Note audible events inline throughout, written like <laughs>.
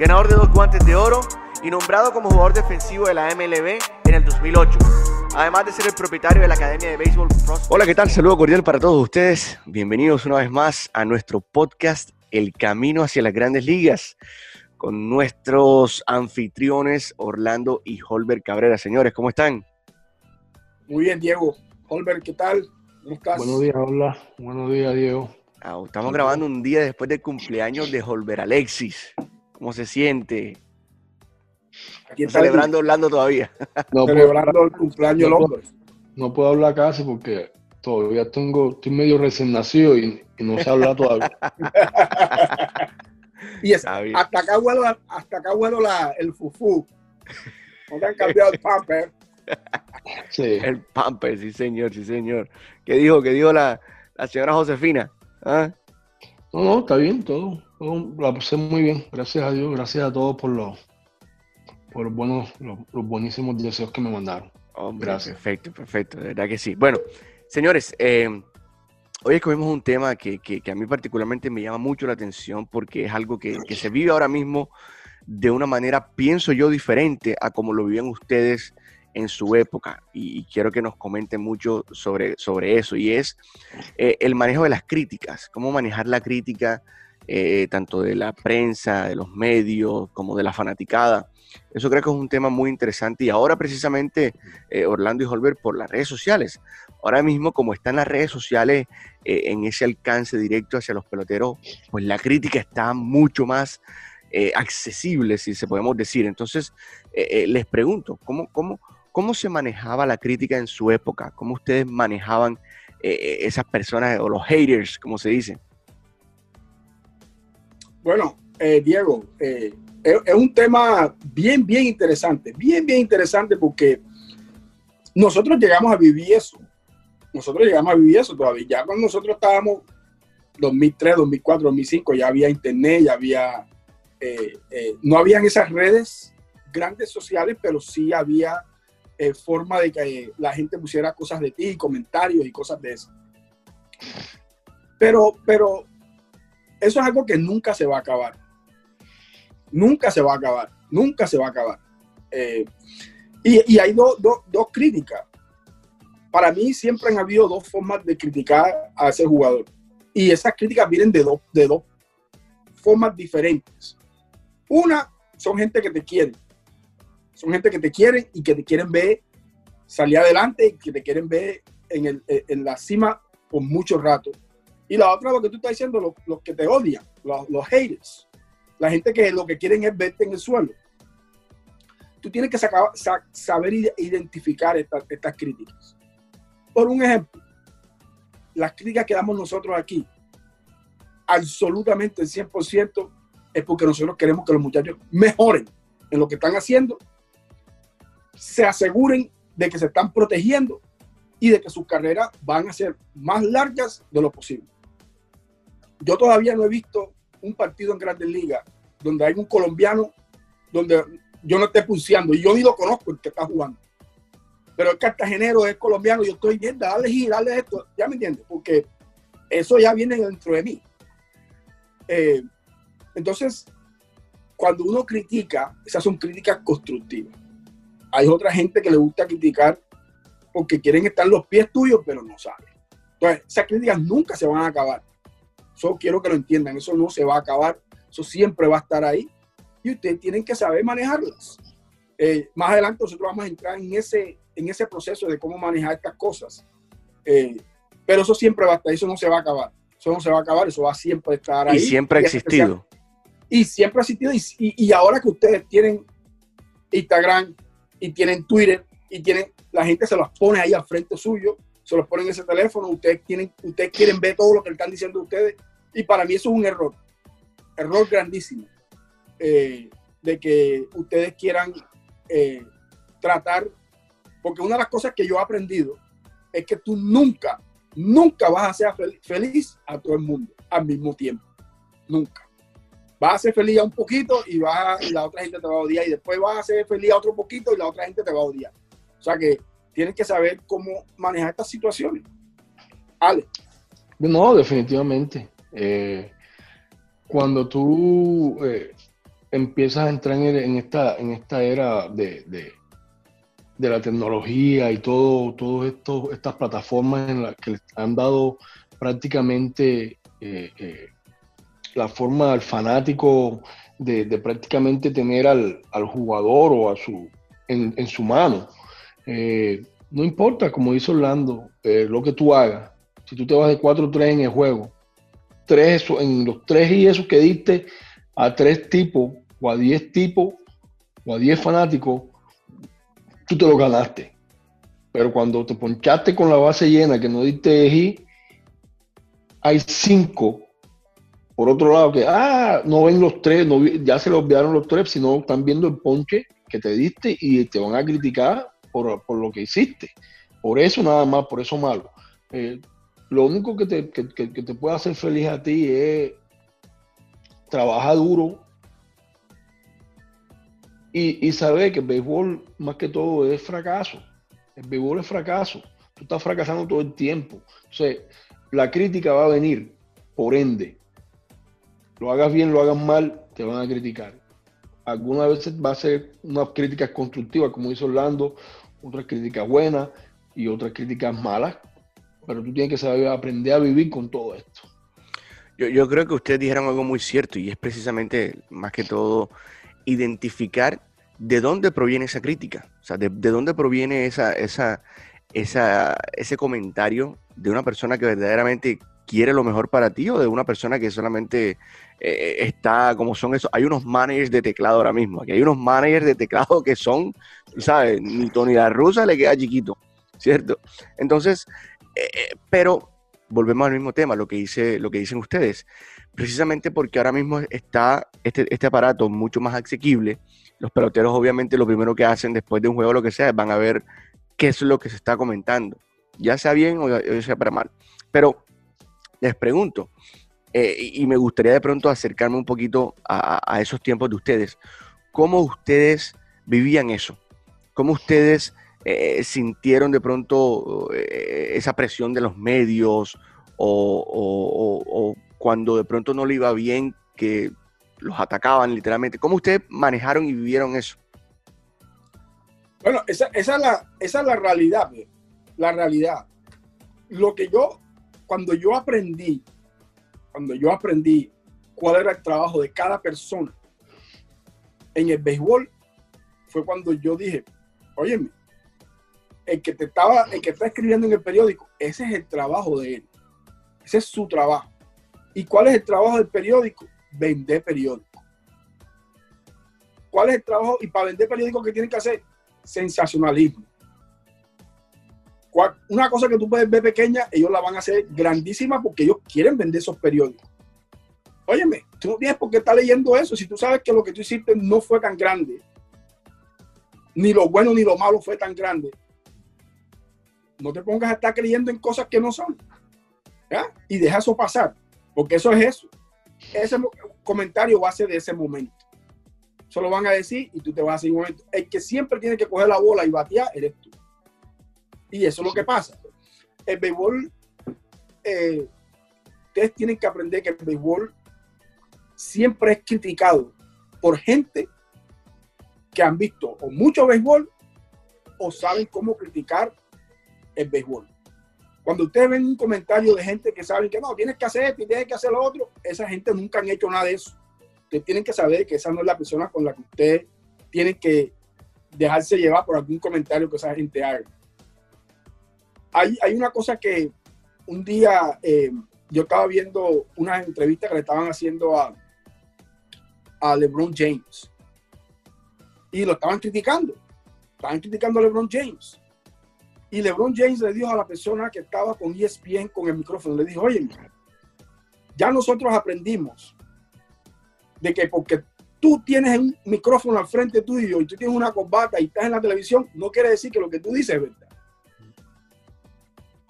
ganador de dos guantes de oro y nombrado como jugador defensivo de la MLB en el 2008. Además de ser el propietario de la Academia de Béisbol Hola, ¿qué tal? Saludo cordial para todos ustedes. Bienvenidos una vez más a nuestro podcast El Camino hacia las Grandes Ligas con nuestros anfitriones Orlando y Holbert Cabrera. Señores, ¿cómo están? Muy bien, Diego. Holbert, ¿qué tal? ¿Cómo estás? Buenos días, hola. Buenos días, Diego. Ah, estamos grabando un día después del cumpleaños de Holbert Alexis. ¿Cómo se siente? Aquí está celebrando Orlando todavía. <laughs> No celebrando el cumpleaños no, no puedo hablar casi porque todavía tengo, estoy medio recién nacido y, no sé hablar todavía. <laughs> y hasta acá huelo, hasta acá huelo la, el fufú. No te han cambiado el pamper. <laughs> Sí. El pamper, sí señor, sí señor. ¿Qué dijo? ¿Qué dijo la, la señora Josefina? ¿Ah? No, no, está bien, todo, La pasé muy bien. Gracias a Dios, gracias a todos por los por los, buenos, los, buenísimos deseos que me mandaron. Gracias. Perfecto, perfecto, de verdad que sí. Bueno, señores, eh, hoy escogimos un tema que, que, a mí particularmente me llama mucho la atención porque es algo que, que, se vive ahora mismo de una manera, pienso yo, diferente a como lo vivían ustedes en su época. Y, quiero que nos comenten mucho sobre, sobre eso. Y es eh, el manejo de las críticas, cómo manejar la crítica. Eh, tanto de la prensa, de los medios, como de la fanaticada. Eso creo que es un tema muy interesante y ahora precisamente eh, Orlando y Holbert por las redes sociales. Ahora mismo como están las redes sociales eh, en ese alcance directo hacia los peloteros, pues la crítica está mucho más accesible, si se podemos decir. Entonces, les pregunto, ¿cómo, cómo, ¿cómo se manejaba la crítica en su época? ¿Cómo ustedes manejaban esas personas o los haters, como se dice? Bueno, Diego, es, un tema bien, bien interesante, bien, bien interesante porque nosotros llegamos a vivir eso. Nosotros llegamos a vivir eso todavía. Ya cuando nosotros estábamos 2003, 2004, 2005, ya había internet, ya había, eh, eh, no habían esas redes grandes sociales, pero sí había eh, forma de que la gente pusiera cosas de ti, comentarios y cosas de eso. Pero, pero eso es algo que nunca se va a acabar nunca se va a acabar, nunca se va a acabar. Eh, y, hay dos críticas. Para mí siempre han habido dos formas de criticar a ese jugador. Y esas críticas vienen de dos, de dos formas diferentes. Una, son gente que te quiere. Son gente que te quieren y que te quieren ver salir adelante y que te quieren ver en, en la cima por mucho rato. Y la otra, lo que tú estás diciendo, los, que te odian, los, los haters la gente que lo que quieren es verte en el suelo. Tú tienes que saber identificar estas críticas. Por un ejemplo, las críticas que damos nosotros aquí, absolutamente el 100%, es porque nosotros queremos que los muchachos mejoren en lo que están haciendo, se aseguren de que se están protegiendo y de que sus carreras van a ser más largas de lo posible. Yo todavía no he visto un partido en Grandes Ligas donde hay un colombiano donde yo no esté pulseando y yo ni lo conozco el que está jugando. Pero el cartagenero es colombiano yo estoy viendo, dale giro, dale esto, ya me entiendes, porque eso ya viene dentro de mí. Eh, entonces, cuando uno critica, esas son críticas constructivas. Hay otra gente que le gusta criticar porque quieren estar los pies tuyos, pero no saben. Entonces, esas críticas nunca se van a acabar. Solo quiero que lo entiendan, eso no se va a acabar eso siempre va a estar ahí y ustedes tienen que saber manejarlas. Eh, más adelante nosotros vamos a entrar en ese, en ese proceso de cómo manejar estas cosas. Eh, pero eso siempre va a estar, eso no se va a acabar. Eso no se va a acabar, eso va a siempre estar ahí. Y siempre ha existido. Y siempre ha existido. Y, y, ahora que ustedes tienen Instagram y tienen Twitter y tienen, la gente se los pone ahí al frente suyo, se los pone en ese teléfono, ustedes, tienen, ustedes quieren ver todo lo que están diciendo ustedes. Y para mí eso es un error error grandísimo. Eh, de que ustedes quieran eh, tratar, porque una de las cosas que yo he aprendido es que tú nunca, nunca vas a ser feliz a todo el mundo al mismo tiempo. Nunca. Vas a ser feliz a un poquito y, vas y la otra gente te va a odiar y después vas a ser feliz a otro poquito y la otra gente te va a odiar. O sea que tienes que saber cómo manejar estas situaciones. Ale. No, definitivamente. Eh, cuando tú eh, empiezas a entrar en, esta, en esta era de, de, la tecnología y todo, todas estas plataformas en las que les han dado prácticamente eh, la forma al fanático de, prácticamente tener al, jugador o a su, en, su mano. No importa, como dice Orlando, lo que tú hagas. Si tú te vas de 4-3 en el juego, tres, en los tres y esos que diste a tres tipos o a diez tipos o a diez fanáticos, tú te lo ganaste. Pero cuando te ponchaste con la base llena, que no diste eji, hay cinco. Por otro lado, que ah, no ven los tres, ya se lo olvidaron los tres, sino están viendo el ponche que te diste y te van a criticar por, lo que hiciste. Por eso nada más, por eso malo. Eh, lo único que te, que, te puede hacer feliz a ti es trabajar duro y, y, saber que el béisbol más que todo es fracaso. El béisbol es fracaso. Tú estás fracasando todo el tiempo. Entonces, la crítica va a venir, por ende. Lo hagas bien, lo hagas mal, te van a criticar. Algunas veces va a ser unas críticas constructivas, como dice Orlando, otras críticas buenas y otras críticas malas, pero tú tienes que saber aprender a vivir con todo esto. Yo, creo que ustedes dijeron algo muy cierto y es precisamente, más que todo, identificar de dónde proviene esa crítica, o sea, de, dónde proviene esa, esa, esa, ese comentario de una persona que verdaderamente quiere lo mejor para ti o de una persona que solamente eh, está como son esos. Hay unos managers de teclado ahora mismo. Aquí hay unos managers de teclado que son, ¿sabes? Ni Tony la Rusa le queda chiquito, ¿cierto? Entonces, eh, pero volvemos al mismo tema, lo que, dice, lo que dicen ustedes. Precisamente porque ahora mismo está este, este aparato mucho más asequible, los peloteros obviamente lo primero que hacen después de un juego, lo que sea, van a ver qué es lo que se está comentando, ya sea bien o sea para mal. Pero les pregunto, eh, y me gustaría de pronto acercarme un poquito a, esos tiempos de ustedes, ¿cómo ustedes vivían eso? ¿Cómo ustedes eh, sintieron de pronto eh, esa presión de los medios o, cuando de pronto no le iba bien que los atacaban literalmente. ¿Cómo ustedes manejaron y vivieron eso? Bueno, esa, es, la, esa es la realidad, la realidad. Lo que yo, cuando yo aprendí, cuando yo aprendí cuál era el trabajo de cada persona en el béisbol, fue cuando yo dije, óyeme, el que te estaba, el que está escribiendo en el periódico, ese es el trabajo de él. Ese es su trabajo. ¿Y cuál es el trabajo del periódico? Vender periódico. ¿Cuál es el trabajo? Y para vender periódico, ¿qué tienen que hacer? Sensacionalismo. Una cosa que tú puedes ver pequeña, ellos la van a hacer grandísima porque ellos quieren vender esos periódicos. Óyeme, tú no tienes por qué estar leyendo eso si tú sabes que lo que tú hiciste no fue tan grande. Ni lo bueno ni lo malo fue tan grande no te pongas a estar creyendo en cosas que no son. Y deja eso pasar, porque eso es eso. Ese comentario va a ser de ese momento. Eso lo van a decir y tú te vas a hacer un momento. El que siempre tiene que coger la bola y batear eres tú. Y eso es lo que pasa. El béisbol, eh, ustedes tienen que aprender que el béisbol siempre es criticado por gente que han visto o mucho béisbol o saben cómo criticar el béisbol. Cuando ustedes ven un comentario de gente que saben que no, tienes que hacer esto y tienes que hacer lo otro, esa gente nunca han hecho nada de eso. Ustedes tienen que saber que esa no es la persona con la que ustedes tienen que dejarse llevar por algún comentario que esa gente haga. Hay, una cosa que un día eh, yo estaba viendo una entrevista que le estaban haciendo a, a LeBron James y lo estaban criticando. Estaban criticando a LeBron James. Y LeBron James le dijo a la persona que estaba con ESPN con el micrófono, le dijo, oye, ya nosotros aprendimos de que porque tú tienes un micrófono al frente tuyo y tú tienes una corbata y estás en la televisión, no quiere decir que lo que tú dices es verdad.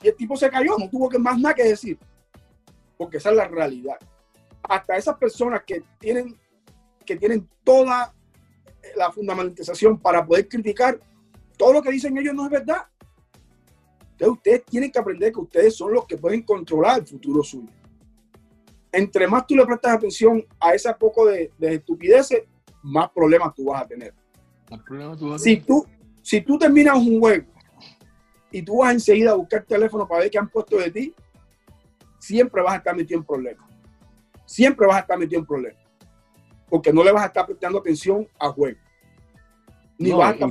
Y el tipo se cayó, no tuvo que más nada que decir, porque esa es la realidad. Hasta esas personas que tienen, que tienen toda la fundamentación para poder criticar, todo lo que dicen ellos no es verdad. Entonces ustedes tienen que aprender que ustedes son los que pueden controlar el futuro suyo. Entre más tú le prestas atención a ese poco de, de estupideces, más problemas tú vas a tener. Si tú, si tú terminas un juego y tú vas enseguida a buscar el teléfono para ver qué han puesto de ti, siempre vas a estar metido en problemas. Siempre vas a estar metido en problemas. Porque no le vas a estar prestando atención al juego. Ni vas a estar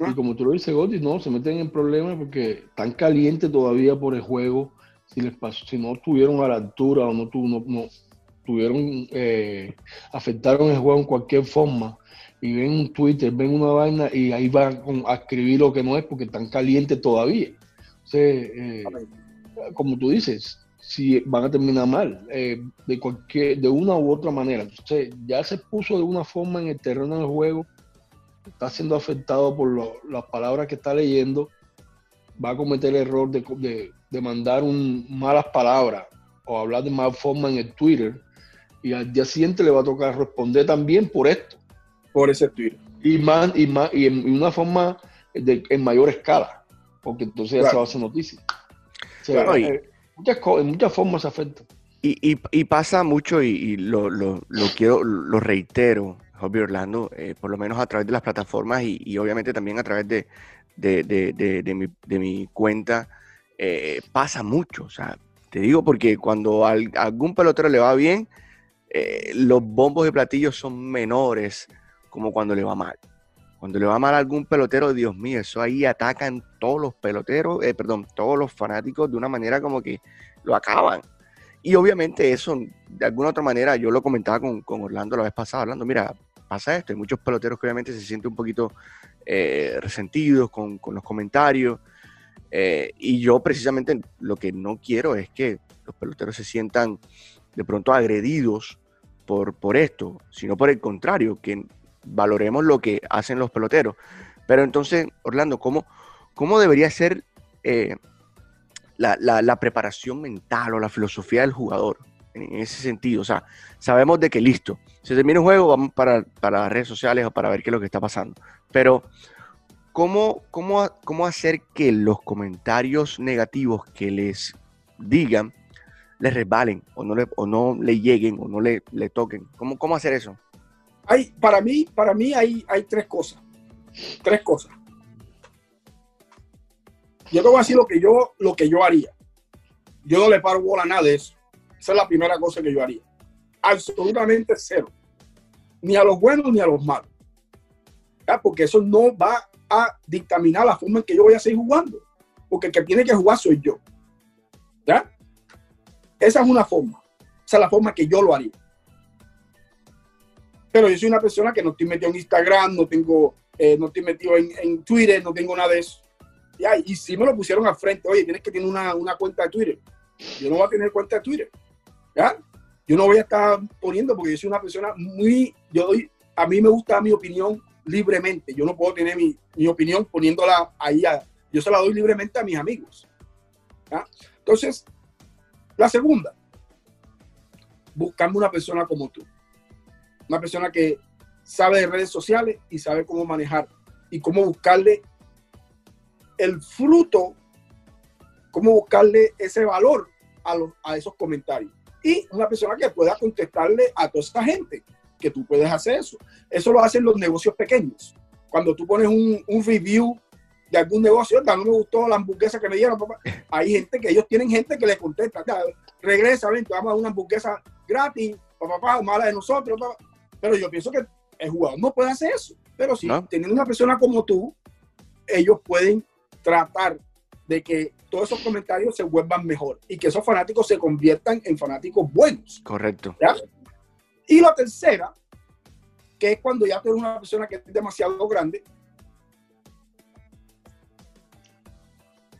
y como tú lo dices, Gotti, no, se meten en problemas porque están calientes todavía por el juego. Si les pasó, si no estuvieron a la altura o no, no, no tuvieron, eh, afectaron el juego en cualquier forma y ven un Twitter, ven una vaina y ahí van a escribir lo que no es porque están calientes todavía. Eh, como tú dices, si van a terminar mal, eh, de cualquier, de una u otra manera. Entonces, ya se puso de una forma en el terreno del juego está siendo afectado por las palabras que está leyendo, va a cometer el error de, de, mandar un, malas palabras o hablar de mal forma en el Twitter y al día siguiente le va a tocar responder también por esto. Por ese Twitter. Y, más, y, más, y en, una forma de, en mayor escala, porque entonces ya se va a hacer noticia. Eh, muchas, en muchas formas se afecta. Y, y, pasa mucho, y, lo, lo, lo, quiero, lo reitero, Hobby Orlando, eh, por lo menos a través de las plataformas y, obviamente también a través de, de, mi, cuenta, eh, pasa mucho. O sea, te digo porque cuando a algún pelotero le va bien, eh, los bombos de platillos son menores como cuando le va mal. Cuando le va mal a algún pelotero, Dios mío, eso ahí atacan todos los peloteros, perdón, todos los fanáticos de una manera como que lo acaban. Y obviamente eso, de alguna otra manera, yo lo comentaba con, con Orlando la vez pasada, hablando, mira, pasa esto, hay muchos peloteros que obviamente se sienten un poquito eh, resentidos con, con, los comentarios. Eh, y yo precisamente lo que no quiero es que los peloteros se sientan de pronto agredidos por, por esto, sino por el contrario, que valoremos lo que hacen los peloteros. Pero entonces, Orlando, ¿cómo, cómo debería ser eh, la, preparación mental o la filosofía del jugador en ese sentido. O sea, sabemos de que listo, se termina un juego, vamos para, las redes sociales o para ver qué es lo que está pasando. Pero, ¿cómo, cómo, cómo hacer que los comentarios negativos que les digan les resbalen o no le, o no le lleguen o no le, le toquen? ¿Cómo, ¿Cómo hacer eso? Hay, para mí, para mí hay, tres cosas. Tres cosas. Yo te voy a decir lo que yo, lo que yo haría. Yo no le paro bola a nada de eso. Esa es la primera cosa que yo haría. Absolutamente cero. Ni a los buenos ni a los malos. Porque eso no va a dictaminar la forma en que yo voy a seguir jugando. Porque el que tiene que jugar soy yo. ¿Ya? Esa es una forma. Esa es la forma que yo lo haría. Pero yo soy una persona que no estoy metido en Instagram, no tengo, eh, no estoy metido en, en Twitter, no tengo nada de eso y si me lo pusieron al frente, oye, tienes que tener una, una, cuenta de Twitter. Yo no voy a tener cuenta de Twitter. ¿ya? Yo no voy a estar poniendo porque yo soy una persona muy, yo doy, a mí me gusta mi opinión libremente. Yo no puedo tener mi, mi opinión poniéndola ahí. yo se la doy libremente a mis amigos. Entonces, la segunda, buscando una persona como tú. Una persona que sabe de redes sociales y sabe cómo manejar y cómo buscarle el fruto, cómo buscarle ese valor a, los, a esos comentarios. Y una persona que pueda contestarle a toda esa gente, que tú puedes hacer eso. Eso lo hacen los negocios pequeños. Cuando tú pones un, review de algún negocio, no me gustó la hamburguesa que me dieron, papá. Hay gente que ellos tienen gente que les contesta, regresa, ven, vamos a una hamburguesa gratis, papá, papá, mala de nosotros, Pero yo pienso que el jugador no puede hacer eso. Pero si teniendo una persona como tú, ellos pueden tratar de que todos esos comentarios se vuelvan mejor y que esos fanáticos se conviertan en fanáticos buenos. Correcto. Y la tercera, que es cuando ya tú eres una persona que es demasiado grande,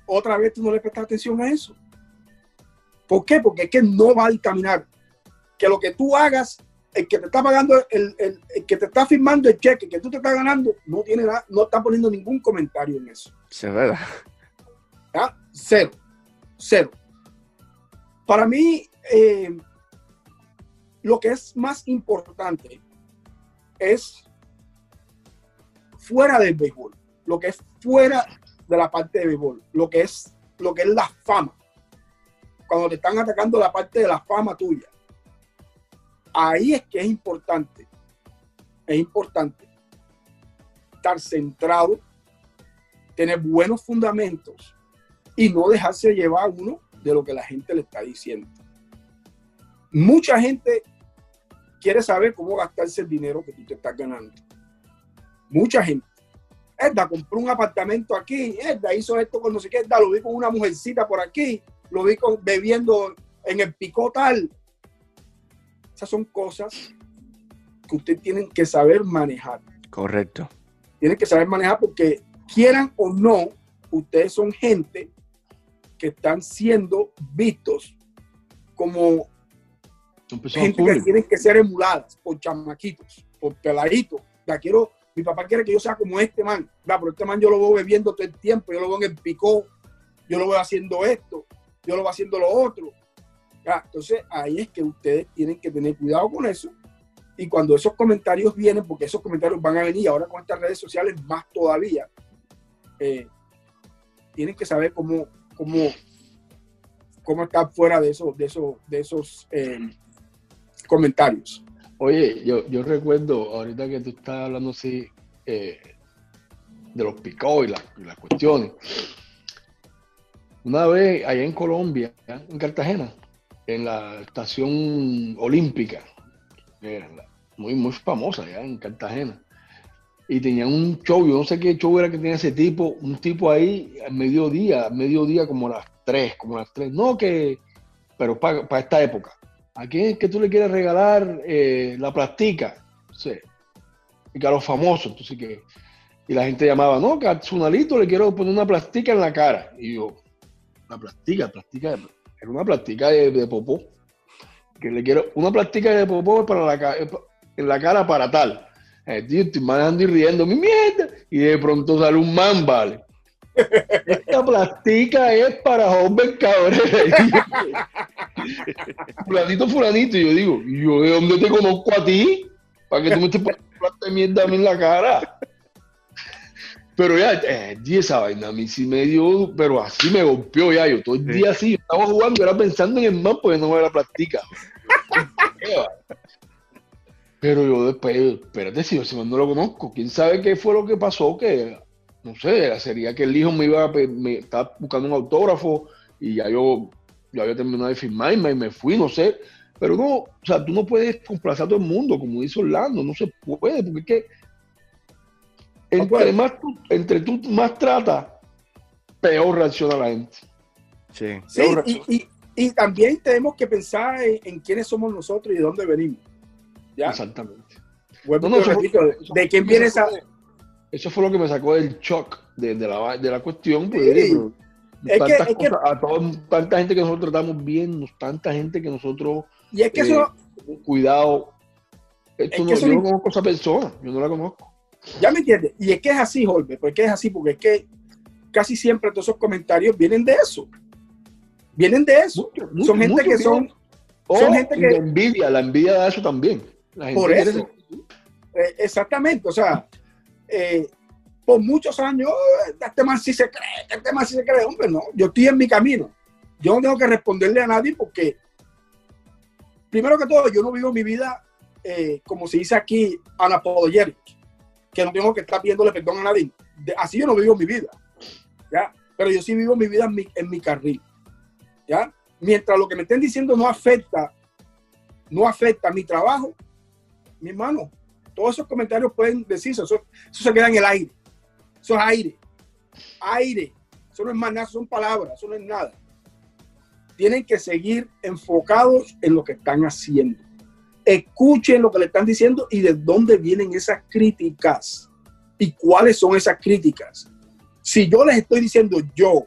otra vez tú no le prestas atención a eso. ¿Por qué? Porque es que no va a dictaminar que lo que tú hagas el que te está pagando, el, el, el, que te está firmando el cheque, que tú te estás ganando, no tiene nada, no está poniendo ningún comentario en eso. Sí, es verdad. ¿Ya? Cero. Cero. Para mí, eh, lo que es más importante es fuera del béisbol, lo que es fuera de la parte de béisbol, lo que es, lo que es la fama. Cuando te están atacando la parte de la fama tuya. Ahí es que es importante, es importante estar centrado, tener buenos fundamentos y no dejarse llevar uno de lo que la gente le está diciendo. Mucha gente quiere saber cómo gastarse el dinero que tú te estás ganando. Mucha gente. Edda compró un apartamento aquí, Edda hizo esto con no sé qué, Edda lo vi con una mujercita por aquí, lo vi con, bebiendo en el picó tal. Esas son cosas que ustedes tienen que saber manejar. Correcto. Tienen que saber manejar porque quieran o no, ustedes son gente que están siendo vistos como gente que tienen que ser emuladas por chamaquitos, por peladitos. La quiero, mi papá quiere que yo sea como este man, ¿verdad? pero este man yo lo veo bebiendo todo el tiempo, yo lo veo en el picó, yo lo veo haciendo esto, yo lo veo haciendo lo otro. Entonces ahí es que ustedes tienen que tener cuidado con eso. Y cuando esos comentarios vienen, porque esos comentarios van a venir ahora con estas redes sociales más todavía, eh, tienen que saber cómo, cómo, cómo estar fuera de esos, de esos, de esos eh, comentarios. Oye, yo, yo recuerdo ahorita que tú estás hablando así eh, de los picos y, la, y, las cuestiones. Una vez allá en Colombia, en Cartagena, en la estación olímpica, muy, muy famosa allá en Cartagena, y tenían un show, yo no sé qué show era que tenía ese tipo, un tipo ahí a mediodía, a mediodía como a las 3, como a las 3, no que, pero para, para esta época. ¿A quién es que tú le quieres regalar eh, la plastica? Sí. Y a los famosos, entonces que. Y la gente llamaba, no, que a Zunalito le quiero poner una plastica en la cara. Y yo, la plastica, plastica, una plastica de, popó. Que le quiero, una plastica de popó para la, en la cara para tal. Eh, estoy manejando y riendo, mi mierda. Y de pronto sale un man, vale. Esta plastica es para Homer Cabrera. fulanito, fulanito. Y yo digo, ¿y yo de dónde te conozco a ti? Para que tú me estés poniendo plata de mierda a mí en la cara. Pero ya, eh, esa vaina a mí sí me dio, pero así me golpeó ya. Yo todo el día así, yo estaba jugando, era pensando en el man porque no me la plastica. Pero yo después, espérate, si yo no lo conozco, quién sabe qué fue lo que pasó, que no sé, sería que el hijo me iba a, me estaba buscando un autógrafo y ya yo, yo había terminado de firmar y me, me, fui, no sé. Pero no, o sea, tú no puedes complacer a todo el mundo, como dice Orlando, no se puede, porque es que entre, más tú, entre tú más tratas, peor reacciona la gente. Sí, sí y, y, y, también tenemos que pensar en, en, quiénes somos nosotros y de dónde venimos. ¿ya? Exactamente. Bueno, no, no, repito, de, de quién viene esa... Eso fue lo que me sacó del shock de, de, la, de la, cuestión. Pues, sí. es que, es que, a todo, tanta gente que nosotros tratamos bien, tanta gente que nosotros. Y es que eh, eso. Cuidado. Esto es no, yo no conozco a esa persona, yo no la conozco. Ya me entiendes. Y es que es así, Jorge, porque es así, porque es que casi siempre todos esos comentarios vienen de eso. Vienen de eso. Mucho, mucho, son gente que son. Oh, son gente que. La envidia, la envidia da eso también. por eso. Eh, exactamente, o sea eh, por muchos años, este man sí se cree, este man sí se cree, hombre, no, yo estoy en mi camino. Yo no tengo que responderle a nadie porque, primero que todo, yo no vivo mi vida, eh, como se dice aquí, anapologética, que no tengo que estar pidiéndole perdón a nadie. Así yo no vivo mi vida, ¿ya? Pero yo sí vivo mi vida en mi, en mi carril, ¿ya? Mientras lo que me estén diciendo no afecta, no afecta mi trabajo, mi hermano, todos esos comentarios pueden decirse, eso, eso se queda en el aire. Eso es aire. Aire. Eso no es más nada, son palabras, eso no es nada. Tienen que seguir enfocados en lo que están haciendo. Escuchen lo que le están diciendo y de dónde vienen esas críticas y cuáles son esas críticas. Si yo les estoy diciendo, yo,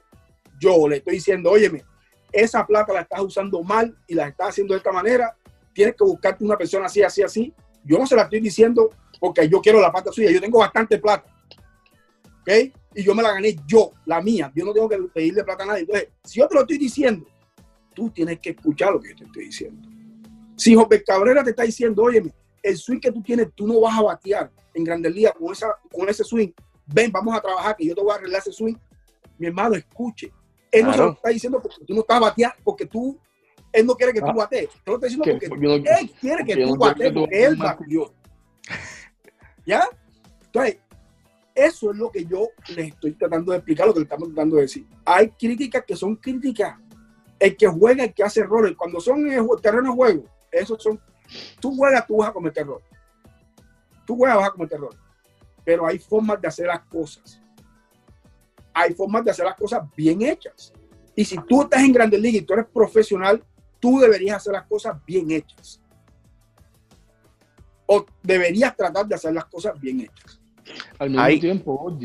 yo le estoy diciendo, óyeme, esa plata la estás usando mal y la estás haciendo de esta manera, tienes que buscarte una persona así, así, así. Yo no se la estoy diciendo porque yo quiero la plata suya, yo tengo bastante plata. ¿Ok? Y yo me la gané yo, la mía. Yo no tengo que pedirle plata a nadie. Entonces, si yo te lo estoy diciendo, tú tienes que escuchar lo que yo te estoy diciendo. Si José Cabrera te está diciendo, oye, el swing que tú tienes, tú no vas a batear en Grandes Ligas con, esa, con ese swing. Ven, vamos a trabajar, que yo te voy a arreglar ese swing. Mi hermano, escuche. Él no se lo está diciendo porque tú no estás bateando, porque tú, él no quiere que tú ah. batees. Te lo está diciendo porque él quiere que tú batees, porque él batió. ¿Ya? Entonces, eso es lo que yo les estoy tratando de explicar, lo que le estamos tratando de decir. Hay críticas que son críticas. El que juega, el que hace errores. Cuando son en el terreno de juego, esos son. Tú juegas, tú vas a cometer errores. Tú juegas, vas a cometer errores. Pero hay formas de hacer las cosas. Hay formas de hacer las cosas bien hechas. Y si tú estás en Grandes Ligas y tú eres profesional, tú deberías hacer las cosas bien hechas o deberías tratar de hacer las cosas bien hechas. Al mismo tiempo,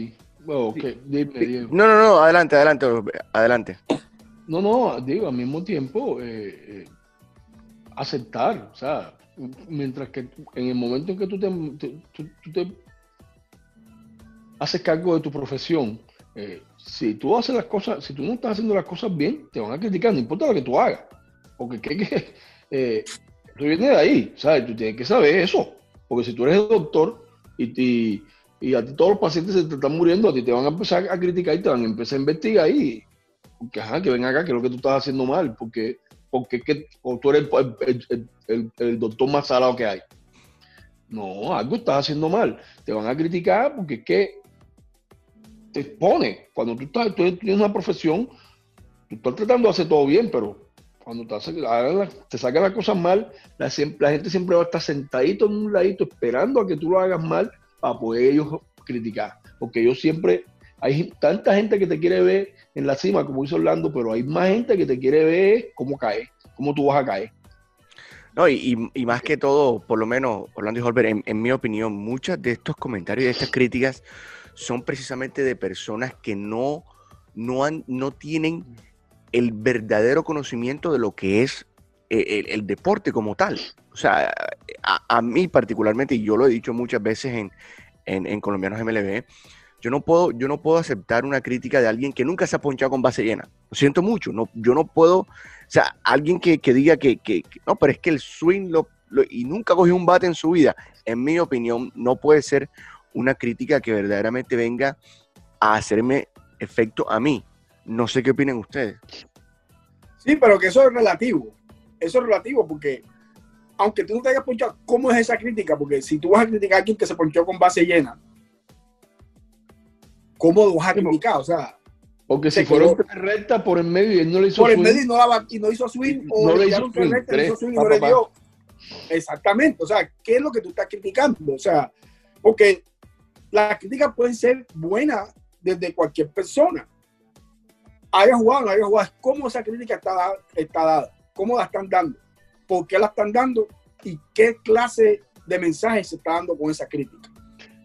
No, no, no, adelante, adelante, adelante. No, no, digo, al mismo tiempo, eh, eh, aceptar, o sea, mientras que en el momento en que tú te, haces cargo de tu profesión, eh, si tú haces las cosas, si tú no estás haciendo las cosas bien, te van a criticar, no importa lo que tú hagas, porque que, que Tú vienes de ahí, ¿sabes? Tú tienes que saber eso. Porque si tú eres el doctor y, y, a ti todos los pacientes se te están muriendo, a ti te van a empezar a criticar y te van a empezar a investigar ahí. Porque, ajá, que ven acá, que lo que tú estás haciendo mal. Porque, porque que, tú eres el, doctor más salado que hay. No, algo estás haciendo mal. Te van a criticar porque es que te expone. Cuando tú, estás, tú una profesión, tú estás tratando de hacer todo bien, pero cuando te, sacan las cosas mal, la, gente siempre va a estar sentadito en un ladito esperando a que tú lo hagas mal para poder ellos criticar. Porque ellos siempre, hay tanta gente que te quiere ver en la cima, como hizo Orlando, pero hay más gente que te quiere ver cómo caes, cómo tú vas a caer. No, y, más que todo, por lo menos, Orlando y Holber, en, en mi opinión, muchas de estos comentarios y de estas críticas son precisamente de personas que no, no, han, no tienen el verdadero conocimiento de lo que es eh, el, deporte como tal. O sea, a, mí particularmente, y yo lo he dicho muchas veces en, en, Colombianos MLB, yo no, puedo, yo no puedo aceptar una crítica de alguien que nunca se ha ponchado con base llena. Lo siento mucho. No, yo no puedo, o sea, alguien que, diga que, no, pero es que el swing lo, y nunca cogió un bate en su vida, en mi opinión, no puede ser una crítica que verdaderamente venga a hacerme efecto a mí. No sé qué opinan ustedes. Sí, pero que eso es relativo. Eso es relativo porque, aunque tú no te hayas ponchado, ¿cómo es esa crítica? Porque si tú vas a criticar a alguien que se ponchó con base llena, ¿cómo lo vas a criticar? O sea, porque si fueron recta por el medio y él no le hizo Por el medio y no, la, y no hizo swing, o no le hizo swing, recta, hizo swing y no le dio. Exactamente. O sea, ¿qué es lo que tú estás criticando? O sea, porque las críticas pueden ser buenas desde cualquier persona haya jugado, no haya jugado, cómo esa crítica está, dada, está dada, cómo la están dando, por qué la están dando y qué clase de mensaje se está dando con esa crítica.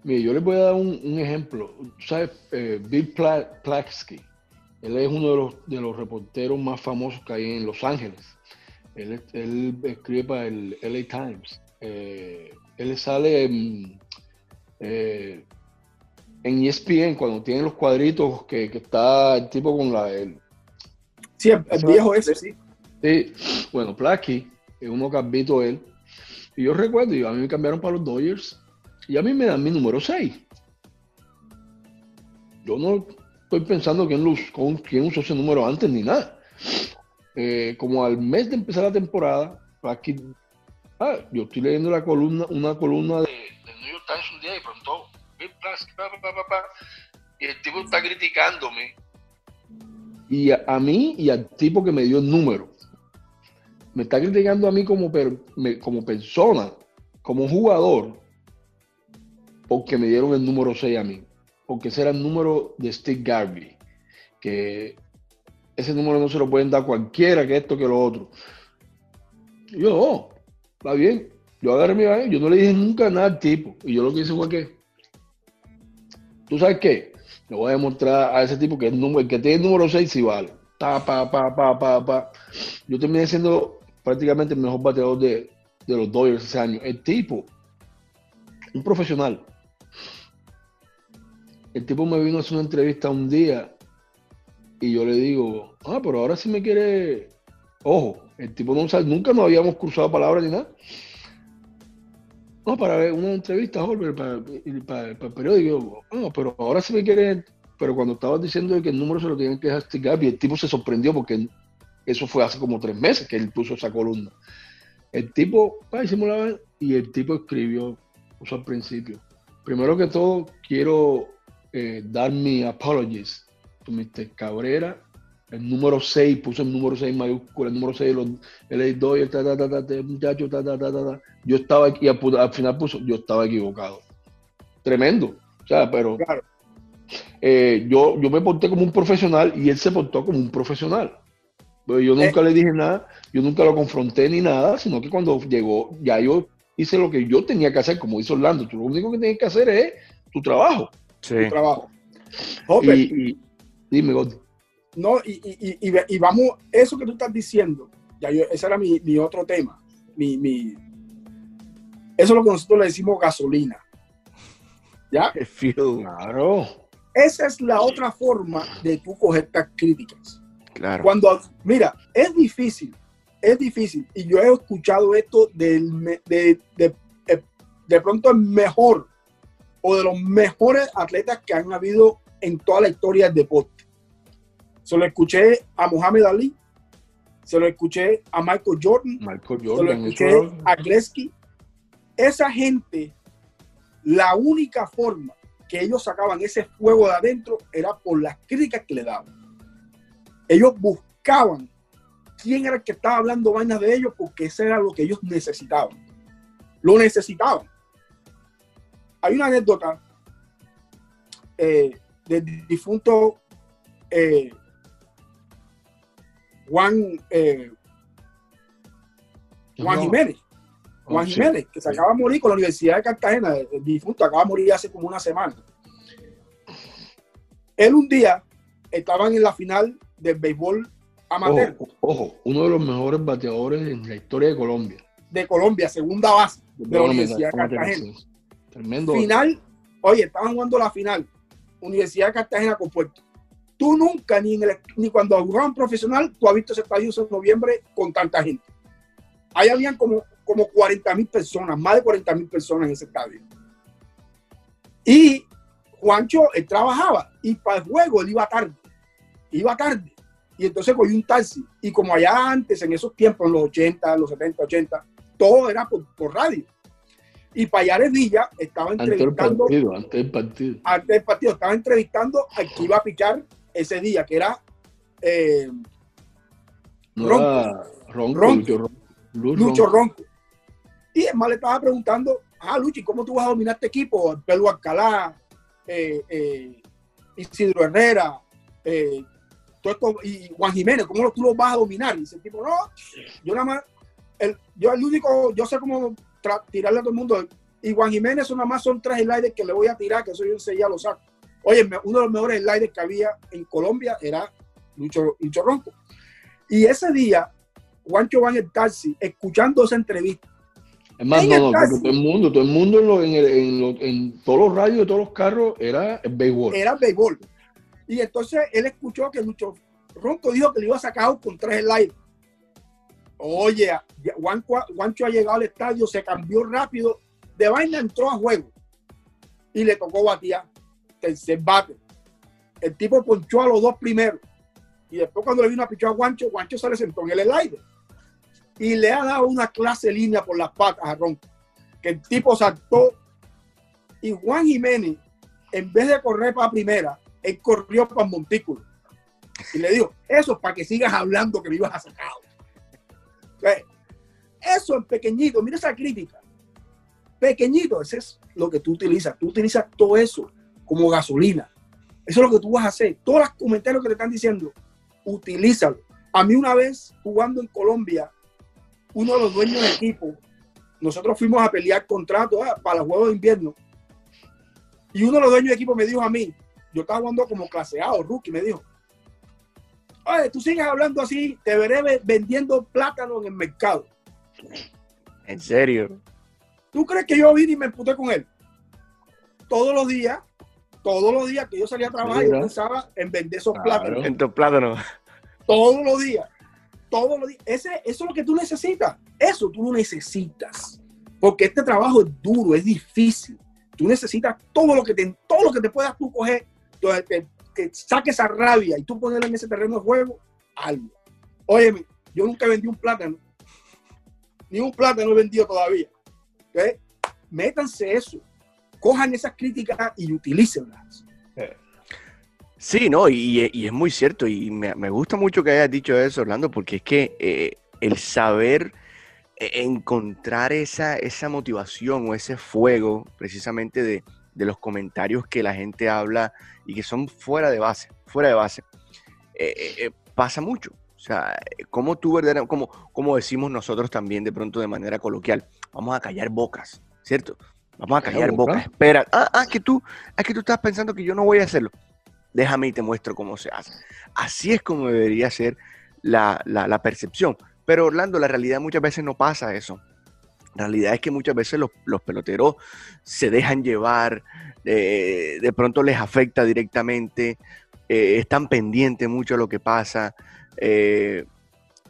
Mire, yo les voy a dar un, ejemplo. ¿Sabes? Eh, Bill Plaksky, él es uno de los, de los reporteros más famosos que hay en Los Ángeles. Él, escribe para el LA Times. Eh, él sale en, eh, en ESPN, cuando tienen los cuadritos que, está el tipo con la. El, sí, el, viejo ese, sí. Sí, bueno, Placky, es uno que visto él. Y yo recuerdo, y a mí me cambiaron para los Dodgers, y a mí me dan mi número 6. Yo no estoy pensando quién, con, quién usó ese número antes ni nada. Eh, como al mes de empezar la temporada, Placky, ah, yo estoy leyendo la columna, una columna de, New York Times un día y pronto y el tipo está criticándome. Y a, mí y al tipo que me dio el número. Me está criticando a mí como, como persona, como jugador, porque me dieron el número 6 a mí. Porque ese era el número de Steve Garvey. Que ese número no se lo pueden dar cualquiera, que esto, que lo otro. yo, no, está bien. Yo agarré mi yo no le dije nunca nada al tipo. Y yo lo que hice fue que ¿Tú sabes qué? Le voy a demostrar a ese tipo que el, número, que tiene el número 6 sí vale. Pa, pa, pa, pa, pa, pa. Yo terminé siendo prácticamente el mejor bateador de, de los Dodgers ese año. El tipo, un profesional, el tipo me vino a hacer una entrevista un día y yo le digo, ah, pero ahora sí me quiere, ojo, el tipo no sabe, nunca nos habíamos cruzado palabras ni nada. No, para ver una entrevista, Jorge, para, para, el periódico. No, pero ahora sí me quiere. Pero cuando estabas diciendo que el número se lo tienen que dejar y el tipo se sorprendió porque eso fue hace como tres meses que él puso esa columna. El tipo, pa, hicimos la y el tipo escribió, puso al principio. Primero que todo, quiero eh, dar mi apologies to Mr. Cabrera el número 6, puso el número 6 mayúscula, el número 6, los, el 2 el ta, ta, ta, ta, muchacho, ta, ta, ta, ta, Yo estaba aquí, al, al final puso, yo estaba equivocado. Tremendo. O sea, pero claro. eh, yo, yo me porté como un profesional y él se portó como un profesional. Pero yo nunca eh. le dije nada, yo nunca lo confronté ni nada, sino que cuando llegó, ya yo hice lo que yo tenía que hacer, como hizo Orlando. Tú lo único que tienes que hacer es tu trabajo. Sí. Tu trabajo. y, y, dime, Gordy. No, y, y, y, vamos, eso que tú estás diciendo, ya yo, ese era mi, mi otro tema. Mi, mi, eso es lo que nosotros le decimos gasolina. ¿Ya? <laughs> Claro. Esa es la otra forma de tú coger estas críticas. Claro. Cuando, mira, es difícil, es difícil. Y yo he escuchado esto del, de, de, de, de pronto el mejor o de los mejores atletas que han habido en toda la historia del deporte se lo escuché a Muhammad Ali, se lo escuché a Michael Jordan, Michael Jordan se lo escuché a Gretzky. Esa gente, la única forma que ellos sacaban ese fuego de adentro era por las críticas que le daban. Ellos buscaban quién era el que estaba hablando vainas de ellos porque eso era lo que ellos necesitaban. Lo necesitaban. Hay una anécdota eh, del difunto eh, Juan, eh, Juan Jiménez. Oh, Juan Jiménez, que se acaba de morir con la Universidad de Cartagena, el difunto, acaba de morir hace como una semana. Él un día estaban en la final del béisbol amateur. Ojo, uno de los mejores bateadores en la historia de Colombia. De Colombia, segunda base de, la Universidad de Cartagena. Tremendo. Final, oye, estaban jugando la final. Universidad de Cartagena con Puerto. Tú nunca, ni, ni cuando jugaban profesional, tú has visto ese estadio en noviembre con tanta gente. Ahí habían como, como 40 mil personas, más de 40 mil personas en ese estadio. Y Juancho, trabajaba y para el juego él iba tarde. Iba tarde. Y entonces cogió un taxi. Y como allá antes, en esos tiempos, en los 80, los 70, 80, todo era por, radio. Y Payares Villa estaba entrevistando. Antes del partido, antes del partido. Estaba entrevistando al que iba a pichar ese día, que era eh, Ronco, Ronco, Lucho, Ronco. Y el le estaba preguntando, ah, Luchi, ¿cómo tú vas a dominar este equipo? Pedro Alcalá, eh, eh, Isidro Herrera, y Juan Jiménez, ¿cómo tú los vas a dominar? Y dice el tipo, no, yo nada más, el, yo el único, yo sé cómo tirarle a todo el mundo. Y Juan Jiménez nada más son tres sliders que le voy a tirar, que eso yo ya lo saco. Oye, uno de los mejores sliders que había en Colombia era Lucho, Lucho Ronco. Y ese día, Juancho va en el taxi escuchando esa entrevista. Es más, no, no, todo el mundo, todo el mundo en, en, en, todos los radios de todos los carros era el béisbol. Era el béisbol. Y entonces él escuchó que Lucho Ronco dijo que le iba a sacar con tres sliders. Oye, Juancho ha llegado al estadio, se cambió rápido, de vaina entró a juego y le tocó batear tercer bate. El tipo ponchó a los dos primeros. Y después cuando le vino a pichar a Guancho, Guancho se le sentó en el aire. Y le ha dado una clase línea por las patas a Ronco. Que el tipo saltó. Y Juan Jiménez, en vez de correr para primera, él corrió para el montículo. Y le dijo, eso es para que sigas hablando que me ibas a sacar. Eso en pequeñito, mira esa crítica. Pequeñito, ese es lo que tú utilizas. Tú utilizas todo eso como gasolina. Eso es lo que tú vas a hacer. Todos los comentarios que te están diciendo, utilízalo. A mí una vez jugando en Colombia, uno de los dueños del equipo, nosotros fuimos a pelear contratos ah, para los Juegos de Invierno. Y uno de los dueños del equipo me dijo a mí, yo estaba jugando como claseado, rookie, me dijo, oye, tú sigues hablando así, te veré vendiendo plátano en el mercado. ¿En serio? ¿Tú crees que yo vine y me emputé con él? Todos los días, todos los días que yo salía a trabajar, yo pensaba en vender esos plátanos. En tus plátanos. Todos los días. Todos los días. Ese, eso es lo que tú necesitas. Eso tú no necesitas. Porque este trabajo es duro, es difícil. Tú necesitas todo lo que te, todo lo que te puedas tú coger, que saque esa rabia y tú ponerla en ese terreno de juego, algo. Óyeme, yo nunca vendí un plátano. Ni un plátano he vendido todavía. Métanse eso. Cojan esas críticas y utilícenlas. Sí, no, y, es muy cierto. Y me, gusta mucho que hayas dicho eso, Orlando, porque es que eh, el saber e, encontrar esa, esa motivación o ese fuego precisamente de, los comentarios que la gente habla y que son fuera de base, fuera de base, eh, eh, pasa mucho. O sea, como tú verdaderamente, como, como decimos nosotros también de pronto de manera coloquial, vamos a callar bocas, ¿cierto? Vamos a callar bocas. Espera, ah, ah, que tú, ah, que tú estás pensando que yo no voy a hacerlo. Déjame y te muestro cómo se hace. Así es como debería ser la, percepción. Pero Orlando, la realidad muchas veces no pasa eso. Realidad es que muchas veces los, peloteros se dejan llevar, eh, de pronto les afecta directamente, eh, están pendientes mucho de lo que pasa. Eh,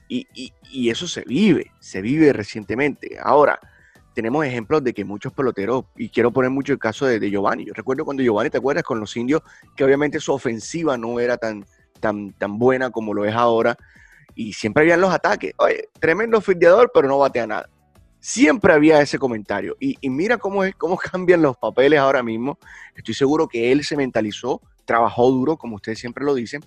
y, eso se vive, se vive recientemente. Ahora, tenemos ejemplos de que muchos peloteros, y quiero poner mucho el caso de, Giovanni. Yo recuerdo cuando Giovanni, ¿te acuerdas? Con los indios, que obviamente su ofensiva no era tan, tan, tan buena como lo es ahora. Y siempre habían los ataques. Oye, tremendo fildeador, pero no batea nada. Siempre había ese comentario. Y, mira cómo, es, cómo <laughs> cambian los papeles ahora mismo. Estoy seguro que él se mentalizó, trabajó duro, como ustedes siempre lo dicen.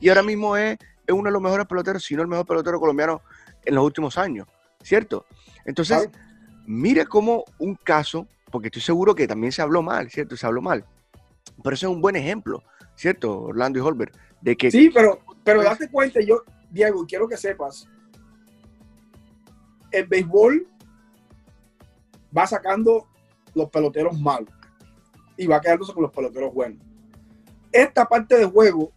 Y ahora mismo es es uno de los mejores peloteros, si no el mejor pelotero colombiano en los últimos años, ¿cierto? Entonces, mira cómo un caso, porque estoy seguro que también se habló mal, ¿cierto? Se habló mal. Pero ese es un buen ejemplo, ¿cierto, Orlando y Holbert? De que, sí, pero, pero date cuenta, yo, Diego, quiero que sepas, el béisbol va sacando los peloteros malos y va quedándose con los peloteros buenos. Esta parte del juego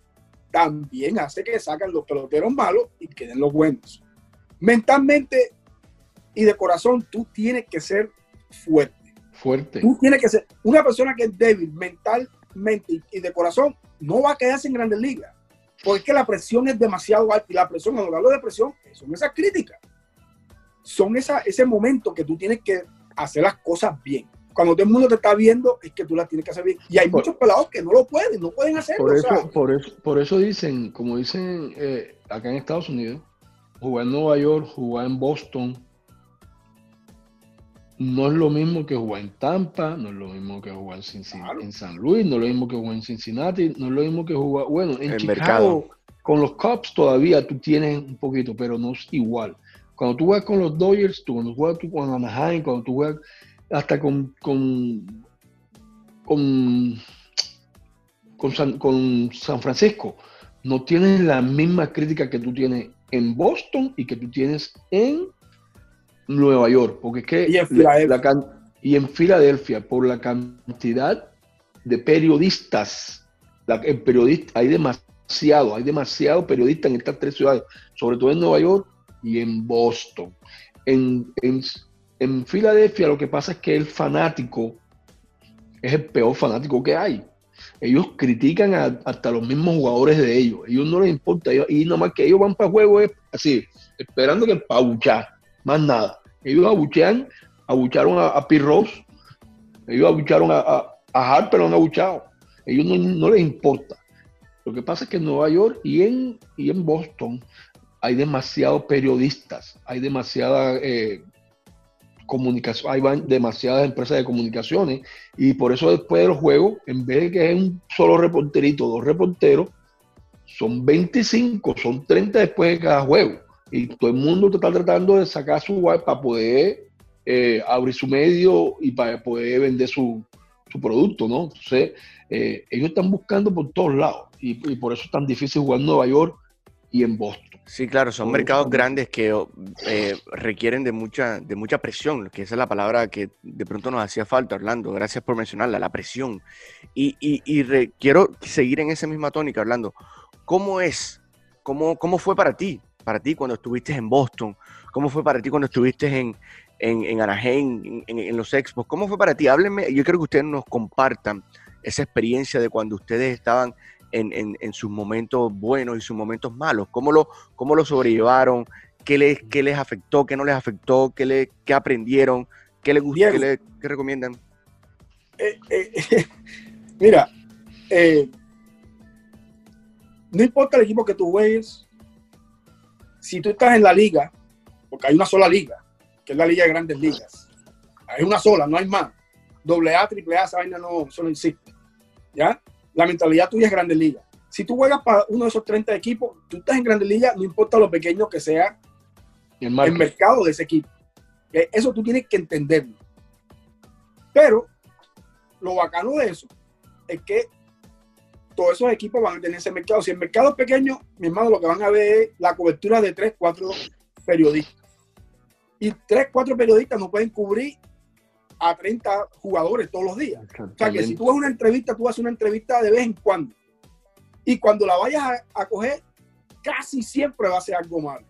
también hace que sacan los peloteros malos y queden los buenos. Mentalmente y de corazón, tú tienes que ser fuerte. Fuerte. Tú tienes que ser una persona que es débil mentalmente y de corazón, no va a quedarse en grandes ligas. Porque la presión es demasiado alta y la presión, cuando hablo de presión, son esas críticas. Son esa, ese momento que tú tienes que hacer las cosas bien cuando todo el mundo te está viendo, es que tú las tienes que hacer bien. Y hay muchos pelados que no lo pueden, no pueden hacerlo. Por eso, por eso, por eso dicen, como dicen eh, acá en Estados Unidos, jugar en Nueva York, jugar en Boston, no es lo mismo que jugar en Tampa, no es lo mismo que jugar en, en San Luis, no es lo mismo que jugar en Cincinnati, no es lo mismo que jugar, bueno, en Chicago, con los Cubs todavía tú tienes un poquito, pero no es igual. Cuando tú juegas con los Dodgers, tú, cuando juegas tú con Anaheim, cuando tú juegas hasta con, con, con, San, Francisco, no tienes la misma crítica que tú tienes en Boston y que tú tienes en Nueva York, porque es que y en Filadelfia, y en Filadelfia por la cantidad de periodistas, la, periodista, hay demasiado, hay demasiado periodistas en estas tres ciudades, sobre todo en Nueva York y en Boston. En, en, en Filadelfia lo que pasa es que el fanático es el peor fanático que hay. Ellos critican hasta los mismos jugadores de ellos. A ellos no les importa. y nomás que ellos van para el juego es así, esperando que pauchar, más nada. Ellos abuchean, abucharon a, a Rose, ellos abucharon a, a, a Harper, han abuchado. Ellos no, les importa. Lo que pasa es que en Nueva York y en, y en Boston hay demasiados periodistas, hay demasiada eh, comunicación, hay demasiadas empresas de comunicaciones y por eso después de los juegos, en vez de que es un solo reporterito, dos reporteros, son 25, son 30 después de cada juego. Y todo el mundo está tratando de sacar su web para poder eh, abrir su medio y para poder vender su, producto, ¿no? Entonces, eh, ellos están buscando por todos lados y, y por eso es tan difícil jugar en Nueva York y en Boston. Sí, claro, son mercados grandes que eh, requieren de mucha, de mucha presión, que esa es la palabra que de pronto nos hacía falta, Orlando. Gracias por mencionarla, la presión. Y, y, quiero seguir en esa misma tónica, Orlando. ¿Cómo es? ¿Cómo, ¿Cómo fue para ti? Para ti cuando estuviste en Boston. ¿Cómo fue para ti cuando estuviste en, en, en Anaheim, en, los Expos. ¿Cómo fue para ti? Háblenme, yo quiero que ustedes nos compartan esa experiencia de cuando ustedes estaban en, en, sus momentos buenos y sus momentos malos. ¿Cómo lo, cómo lo sobrellevaron? ¿Qué les, qué les afectó? ¿Qué no les afectó? ¿Qué, le, qué aprendieron? ¿Qué les gustó? ¿Qué, le, qué recomiendan? Eh, eh, <laughs> mira, eh, no importa el equipo que tú juegues, si tú estás en la liga, porque hay una sola liga, que es la liga de grandes ligas, hay una sola, no hay más. Doble A, triple A, esa vaina no, eso no existe. ¿Ya? La mentalidad tuya es grandes ligas. Si tú juegas para uno de esos 30 equipos, tú estás en grandes ligas, no importa lo pequeño que sea el, el mercado de ese equipo. Eso tú tienes que entenderlo. Pero lo bacano de eso es que todos esos equipos van a tener ese mercado. Si el mercado es pequeño, mi hermano, lo que van a ver es la cobertura de 3, 4 periodistas. Y 3, 4 periodistas no pueden cubrir a 30 jugadores todos los días. O sea que si tú haces una entrevista, tú haces una entrevista de vez en cuando. Y cuando la vayas a, a coger, casi siempre va a ser algo malo.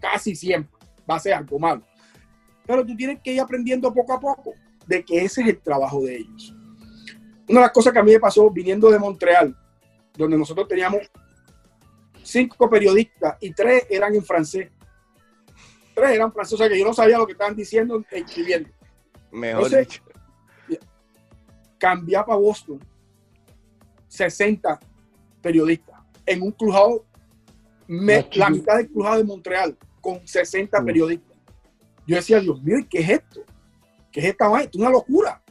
Casi siempre va a ser algo malo. Pero tú tienes que ir aprendiendo poco a poco de que ese es el trabajo de ellos. Una de las cosas que a mí me pasó viniendo de Montreal, donde nosotros teníamos cinco periodistas y tres eran en francés. Tres eran franceses, o sea que yo no sabía lo que estaban diciendo escribiendo. Mejor dicho. Cambiar para Boston 60 periodistas en un crujado, la mitad del crujado de Montreal con 60 mm. periodistas. Yo decía, Dios mío, ¿qué es esto? ¿Qué es esta vaina? Es una locura.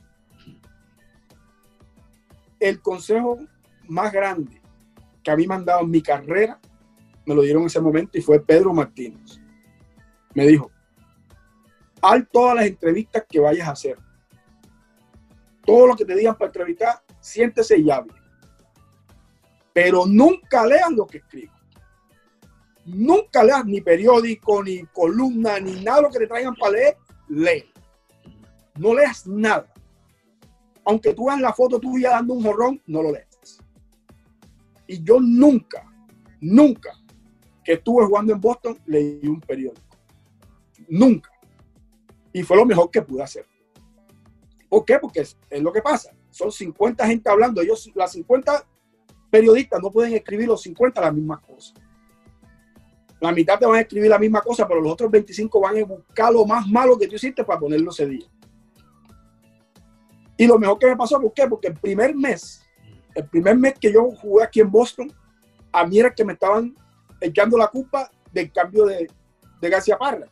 El consejo más grande que a mí me han dado en mi carrera, me lo dieron en ese momento y fue Pedro Martínez. Me dijo, haz todas las entrevistas que vayas a hacer. Todo lo que te digan para entrevistar, siéntese y hable. Pero nunca lean lo que escribo. Nunca leas ni periódico, ni columna, ni nada lo que te traigan para leer. Lee no leas nada. Aunque tú veas la foto tuya dando un jorrón, no lo leas. Y yo nunca, nunca que estuve jugando en Boston leí un periódico. Nunca. Y fue lo mejor que pude hacer. ¿Por qué? Porque es, lo que pasa. Son 50 gente hablando. Ellos, las 50 periodistas no pueden escribir los 50 las mismas cosas. La mitad te van a escribir la misma cosa, pero los otros 25 van a buscar lo más malo que tú hiciste para ponerlo ese día. Y lo mejor que me pasó, ¿por qué? Porque el primer mes, el primer mes que yo jugué aquí en Boston, a mí era que me estaban echando la culpa del cambio de, de García Parra.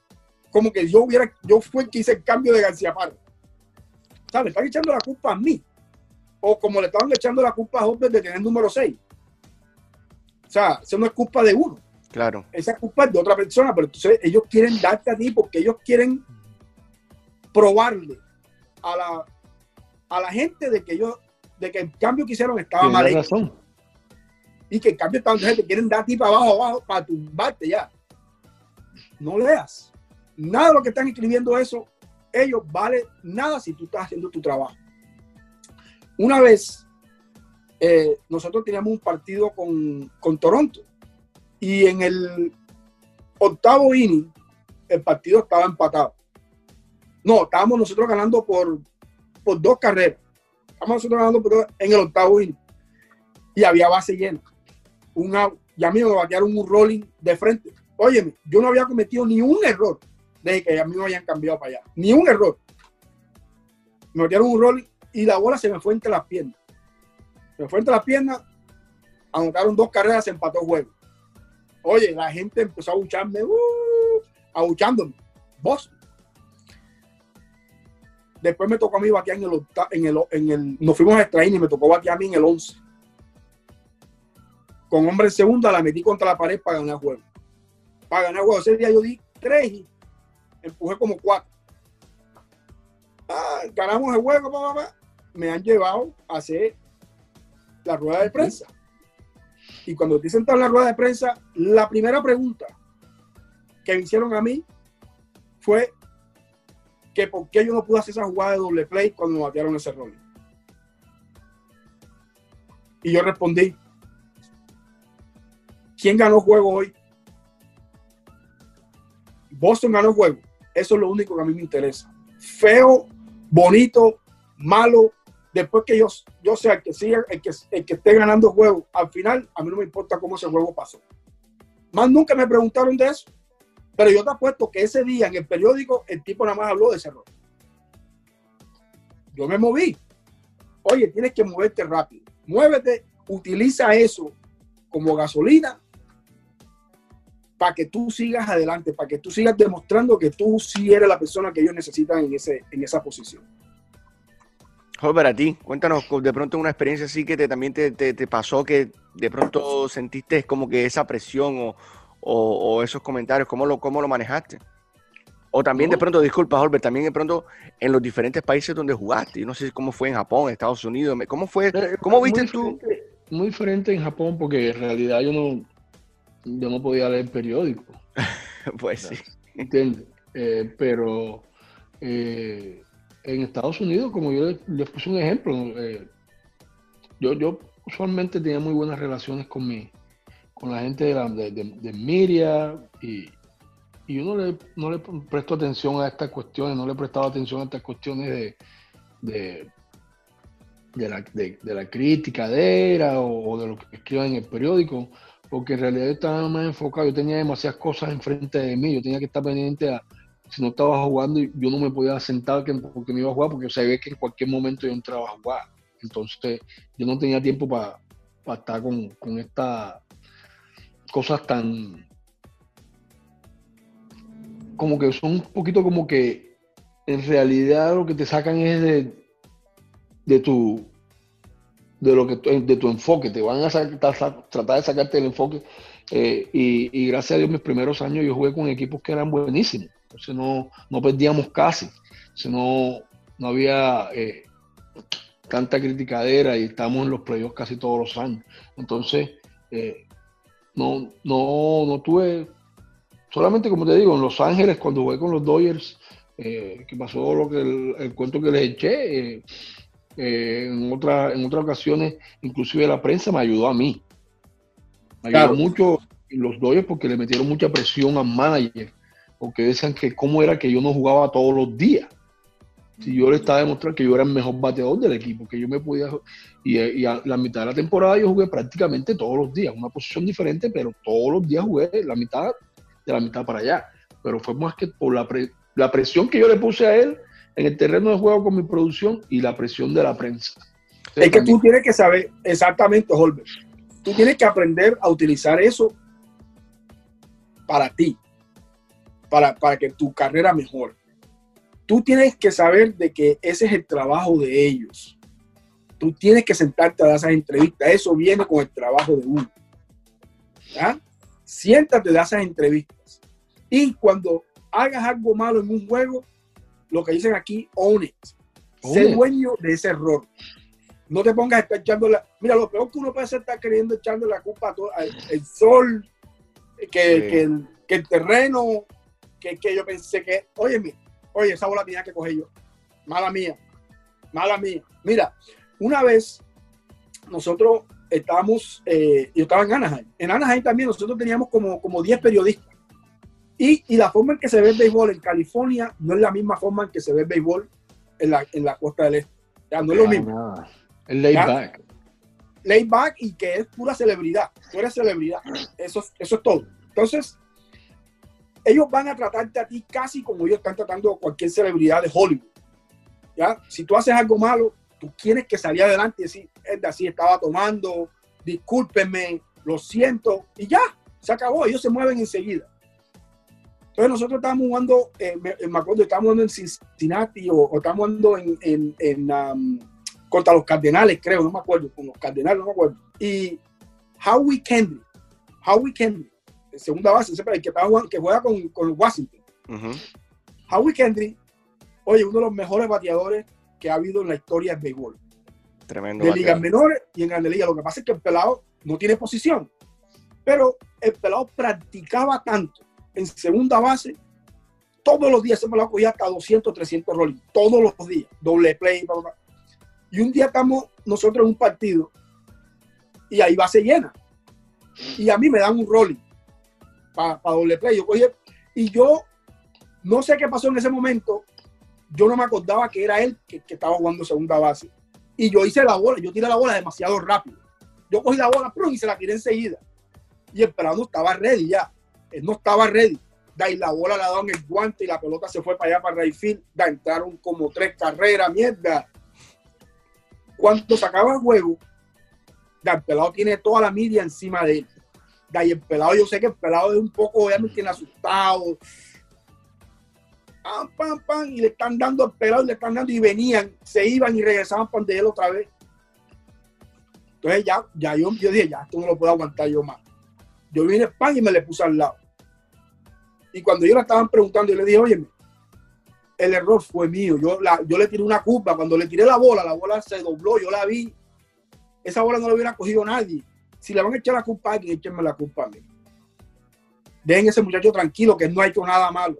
Como que yo hubiera, yo fui el que hice el cambio de García Parra. ¿Sabes? Me están echando la culpa a mí. O como le estaban echando la culpa a Hopper de tener número 6. O sea, eso no es culpa de uno. Claro. Esa es culpa de otra persona, pero entonces ellos quieren darte a ti porque ellos quieren probarle a la, a la gente de que yo, de que el cambio que hicieron estaba mal hecho. Y que el cambio estaba, entonces te quieren dar a ti para abajo, abajo, para tumbarte ya. No leas. Nada de lo que están escribiendo eso, ellos vale nada si tú estás haciendo tu trabajo. Una vez, eh, nosotros teníamos un partido con, con Toronto y en el octavo inning, el partido estaba empatado. No, estábamos nosotros ganando por por dos carreras. Estamos nosotros ganando en el octavo inning. Y había base llena. Un Ya me batearon un rolling de frente. Óyeme, yo no había cometido ni un error desde que a mí me habían cambiado para allá. Ni un error. Me batearon un rolling y la bola se me fue entre las piernas. Se me fue entre las piernas, anotaron dos carreras, se empató el juego. Oye, la gente empezó a abucharme, uh, abuchándome. Vos, Después me tocó a mí batear en el, en el, en el nos fuimos a extraer y me tocó batear a mí en el 11. Con hombre en segunda la metí contra la pared para ganar juego. Para ganar juego. Ese día yo di tres empujé como cuatro. Ah, ganamos el juego, papá, me han llevado a hacer la rueda de prensa. Y cuando estoy sentado en la rueda de prensa, la primera pregunta que me hicieron a mí fue que por qué yo no pude hacer esa jugada de doble play cuando me batearon ese rol. Y yo respondí, ¿quién ganó juego hoy? Boston ganó juego. Eso es lo único que a mí me interesa. Feo, bonito, malo, después que yo, yo sea el que siga, el que, el que esté ganando juego, al final a mí no me importa cómo ese juego pasó. Más nunca me preguntaron de eso. Pero yo te apuesto que ese día en el periódico el tipo nada más habló de ese error. Yo me moví. Oye, tienes que moverte rápido. Muévete, utiliza eso como gasolina para que tú sigas adelante, para que tú sigas demostrando que tú sí eres la persona que ellos necesitan en, ese, en esa posición. Joder, a ti, cuéntanos de pronto una experiencia así que te, también te, te, pasó, que de pronto sentiste como que esa presión o, o, esos comentarios, ¿cómo lo, cómo lo manejaste? O también de pronto, disculpa, Holbert, también de pronto en los diferentes países donde jugaste. Yo no sé cómo fue en Japón, Estados Unidos. ¿Cómo fue? Eh, ¿Cómo viste tú? Muy diferente en Japón porque en realidad yo no, yo no podía leer periódico. <laughs> pues sí. ¿Entiendes? Eh, pero eh, en Estados Unidos, como yo les, puse un ejemplo, yo, yo usualmente tenía muy buenas relaciones con mi, con la gente de, la, de, de, Miria y, y uno le, no le prestó atención a estas cuestiones, no le prestaba atención a estas cuestiones de, de, de la, de, la crítica de era o, de lo que escriban en el periódico, porque en realidad yo estaba más enfocado, yo tenía demasiadas cosas enfrente de mí, yo tenía que estar pendiente a, si no estaba jugando, yo no me podía sentar porque me iba a jugar, porque yo sabía que en cualquier momento yo entraba a jugar. Entonces, yo no tenía tiempo para estar con, con, esta cosas tan como que son un poquito como que en realidad lo que te sacan es de, de tu de lo que de tu enfoque. Te van a tratar de sacarte el enfoque. Eh, y, gracias a Dios mis primeros años yo jugué con equipos que eran buenísimos. Entonces no, no perdíamos casi. No, no había eh, tanta criticadera y estamos en los playoffs casi todos los años. Entonces eh, no, no, no tuve, solamente como te digo, en Los Ángeles cuando jugué con los Dodgers, que pasó lo que el, cuento que les eché, eh, en, otra, en otras ocasiones, inclusive la prensa me ayudó a mí. Me ayudó mucho los Dodgers porque le metieron mucha presión al manager, porque decían que cómo era que yo no jugaba todos los días si yo le estaba demostrando que yo era el mejor bateador del equipo, que yo me podía... Y, a la mitad de la temporada yo jugué prácticamente todos los días, una posición diferente, pero todos los días jugué la mitad de la mitad para allá. Pero fue más que por la, la presión que yo le puse a él en el terreno de juego con mi producción y la presión de la prensa. es que tú tienes que saber exactamente, Holbert. Tú tienes que aprender a utilizar eso para ti, para, para que tu carrera mejore tú tienes que saber de que ese es el trabajo de ellos. Tú tienes que sentarte a dar esas entrevistas. Eso viene con el trabajo de uno. ¿Ya? Siéntate a dar esas entrevistas. Y cuando hagas algo malo en un juego, lo que dicen aquí, own it. Sé dueño de ese error. No te pongas a estar echando la. Mira, lo peor que uno puede hacer estar queriendo echando la culpa a todo, el, sol, que, el, terreno, que, que yo pensé que. Oye, mira, oye, esa bola tenía que coger yo. Mala mía, mala mía. Mira, una vez nosotros estábamos, eh, yo estaba en Anaheim. En Anaheim también nosotros teníamos como, como 10 periodistas. Y, y, la forma en que se ve el béisbol en California no es la misma forma en que se ve el béisbol en la, en la costa del este. Ya, no es lo mismo. El laid back. Laid back y que es pura celebridad. Tú eres celebridad. Eso, eso es todo. Entonces, ellos van a tratarte a ti casi como ellos están tratando a cualquier celebridad de Hollywood. ¿ya? Si tú haces algo malo, tú tienes que salir adelante y decir, es así, estaba tomando, discúlpenme, lo siento, y ya, se acabó, ellos se mueven enseguida. Entonces nosotros estábamos jugando, eh, me, acuerdo, estábamos jugando en Cincinnati o, o estábamos jugando en, en, um, contra los Cardenales, creo, no me acuerdo, con los Cardenales, no me acuerdo. Y Howie Kendrick, Howie Kendrick, segunda base, el que, que juega con, con Washington. Howie Kendrick, oye, uno de los mejores bateadores que ha habido en la historia del béisbol. Tremendo. De ligas menores y en grandes ligas. Lo que pasa es que el pelado no tiene posición. Pero el pelado practicaba tanto en segunda base. Todos los días ese pelado cogía hasta 200, 300 rolling. Todos los días. Doble play. Y un día estamos nosotros en un partido y ahí base llena. Y a mí me dan un rolling para doble play. Yo y yo no sé qué pasó en ese momento. Yo no me acordaba que era él que, estaba jugando segunda base. Y yo hice la bola, yo tiré la bola demasiado rápido. Yo cogí la bola y se la tiré enseguida. Y el pelado estaba ready ya. Él no estaba ready. Da, y la bola la daban el guante y la pelota se fue para allá, para Rayfield. Da, entraron como tres carreras, mierda. Cuando se acaba el juego, da, el pelado tiene toda la media encima de él. Da, y el pelado, yo sé que el pelado es un poco, obviamente, asustado. Pam, pam, pam, y le están dando el pelado y le están dando y venían, se iban y regresaban para de él otra vez. Entonces ya, ya yo, yo dije, ya, esto no lo puedo aguantar yo más. Yo vine a España y me le puse al lado. Y cuando yo la estaban preguntando, yo le dije, oye, el error fue mío. Yo, la, yo le tiré una culpa. Cuando le tiré la bola, la bola se dobló, yo la vi. Esa bola no la hubiera cogido nadie. Si le van a echar la culpa a alguien, échenme la culpa a mí. Dejen ese muchacho tranquilo, que no ha hecho nada malo.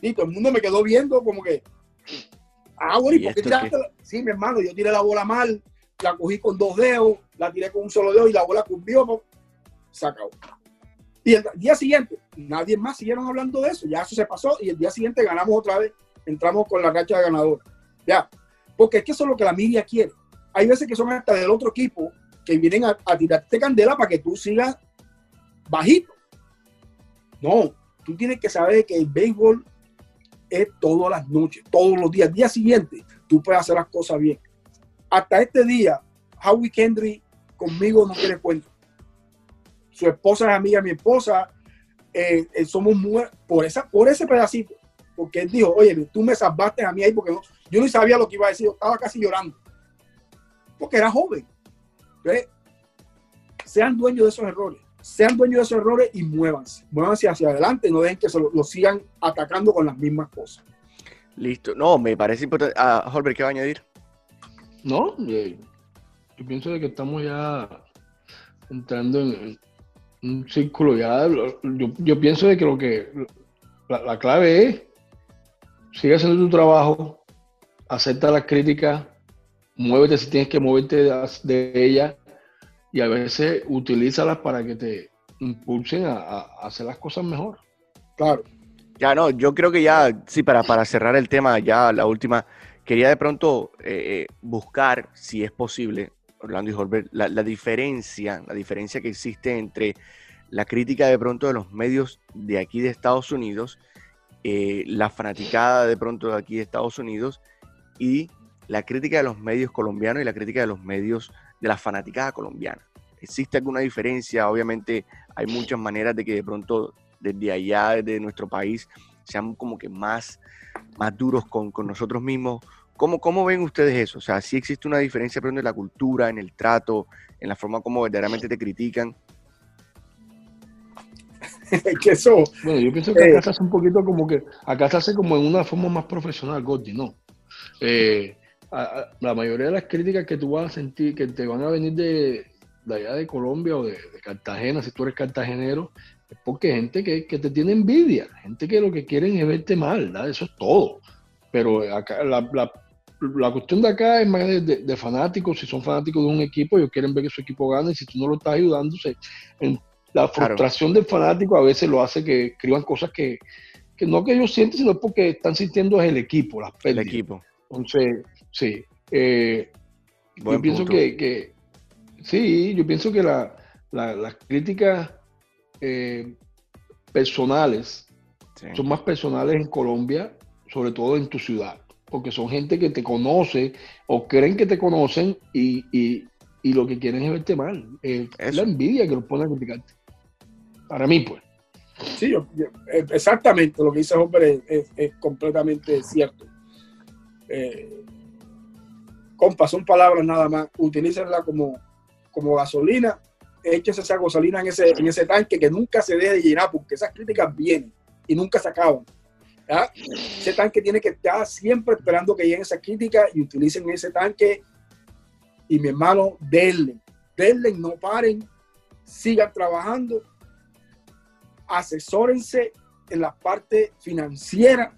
Y todo el mundo me quedó viendo como que, ah, bueno, ¿y por qué ya Sí, mi hermano, yo tiré la bola mal, la cogí con dos dedos, la tiré con un solo dedo y la bola cumplió, se acabó. Y el día siguiente, nadie más siguieron hablando de eso, ya eso se pasó y el día siguiente ganamos otra vez, entramos con la racha de ganador. Ya, porque es que eso es lo que la media quiere. Hay veces que son hasta del otro equipo que vienen a, tirarte candela para que tú sigas bajito. No, tú tienes que saber que el béisbol es todas las noches, todos los días. El día siguiente, tú puedes hacer las cosas bien. Hasta este día, Howie Kendry conmigo no quiere cuento. Su esposa es amiga de mi esposa. Eh, eh, somos muy, por, esa, por ese pedacito. Porque él dijo, oye, tú me salvaste a mí ahí porque no, yo no sabía lo que iba a decir. Yo estaba casi llorando. Porque era joven. Entonces, sean dueños de esos errores sean dueños de esos errores y muévanse, muévanse hacia adelante, no dejen que se lo, sigan atacando con las mismas cosas. Listo, no, me parece importante. Ah, Holbert, ¿qué va a añadir? No, eh, yo pienso de que estamos ya entrando en, un círculo ya. Yo, pienso de que lo que la, clave es sigue haciendo tu trabajo, acepta las críticas, muévete si tienes que moverte de, de ella y a veces utilízalas para que te impulsen a, hacer las cosas mejor. Claro. Ya no, yo creo que ya, sí, para, para cerrar el tema, ya la última, quería de pronto eh, eh, buscar, si es posible, Orlando y Holbert, la, diferencia, la diferencia que existe entre la crítica de pronto de los medios de aquí de Estados Unidos, eh, la fanaticada de pronto de aquí de Estados Unidos y la crítica de los medios colombianos y la crítica de los medios de la fanaticada colombiana. ¿Existe alguna diferencia? Obviamente hay muchas maneras de que de pronto desde allá, desde nuestro país, sean como que más, más duros con, nosotros mismos. ¿Cómo, ¿Cómo ven ustedes eso? O sea, si existe una diferencia pero en la cultura, en el trato, en la forma como verdaderamente te critican. <laughs> que eso. Bueno, yo pienso que acá eh, se hace un poquito como que. Acá se hace como en una forma más profesional, Gordy, ¿no? Eh, la mayoría de las críticas que tú vas a sentir, que te van a venir de, allá de Colombia o de, Cartagena, si tú eres cartagenero, es porque gente que, te tiene envidia, gente que lo que quieren es verte mal, ¿verdad? eso es todo. Pero acá, la, cuestión de acá es más de, fanáticos, si son fanáticos de un equipo, ellos quieren ver que su equipo gane, y si tú no lo estás ayudando, en, la frustración del fanático a veces lo hace que escriban cosas que, no que ellos sienten, sino porque están sintiendo es el equipo, las pérdidas. El equipo. Entonces, Sí. Eh, yo pienso que, sí, yo pienso que las críticas eh, personales son más personales en Colombia, sobre todo en tu ciudad, porque son gente que te conoce o creen que te conocen y, lo que quieren es verte mal. Eh, es la envidia que los pone a criticarte. Para mí, pues. Sí, exactamente lo que dice Hopper es, completamente cierto. Eh, compa, son palabras nada más, utilícenla como, como gasolina, échese esa gasolina en ese, en ese tanque que nunca se deje de llenar, porque esas críticas vienen y nunca se acaban. Ese tanque tiene que estar siempre esperando que lleguen esas críticas y utilicen ese tanque. Y mi hermano, denle, denle, no paren, sigan trabajando, asesórense en la parte financiera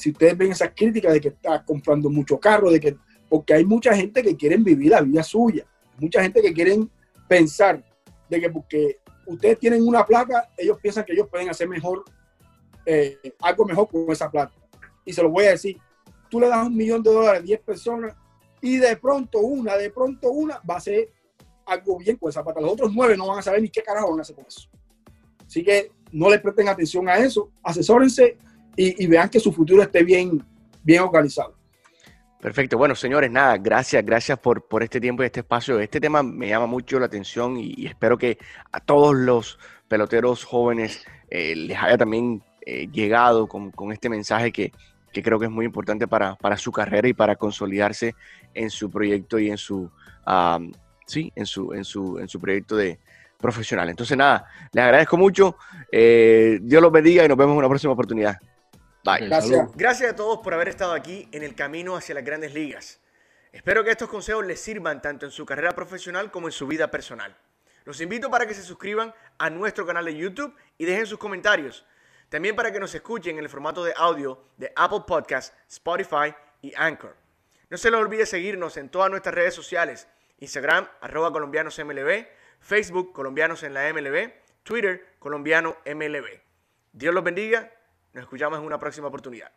si ustedes ven esas críticas de que está comprando mucho carro, de que, porque hay mucha gente que quieren vivir la vida suya, mucha gente que quieren pensar de que porque ustedes tienen una placa, ellos piensan que ellos pueden hacer mejor eh, algo mejor con esa plata. Y se lo voy a decir, tú le das un millón de dólares a 10 personas y de pronto una, de pronto una va a ser algo bien con esa plata. Los otros nueve no van a saber ni qué carajo van a hacer con eso. Así que no le presten atención a eso, asesórense y, y vean que su futuro esté bien, bien organizado. Perfecto. Bueno, señores, nada, gracias, gracias por, por este tiempo y este espacio. Este tema me llama mucho la atención y, espero que a todos los peloteros jóvenes eh, les haya también eh, llegado con, con, este mensaje que, que, creo que es muy importante para, para, su carrera y para consolidarse en su proyecto y en su, um, sí, en su, en su, en su proyecto de profesional. Entonces, nada, les agradezco mucho. Eh, Dios los bendiga y nos vemos en una próxima oportunidad. Bye. Gracias. Gracias a todos por haber estado aquí en el camino hacia las grandes ligas. Espero que estos consejos les sirvan tanto en su carrera profesional como en su vida personal. Los invito para que se suscriban a nuestro canal de YouTube y dejen sus comentarios. También para que nos escuchen en el formato de audio de Apple Podcasts, Spotify y Anchor. No se les olvide seguirnos en todas nuestras redes sociales. Instagram, arroba colombianosmlb, Facebook, colombianos en la MLB, Twitter, colombiano MLB. Dios los bendiga nos escuchamos en una próxima oportunidad.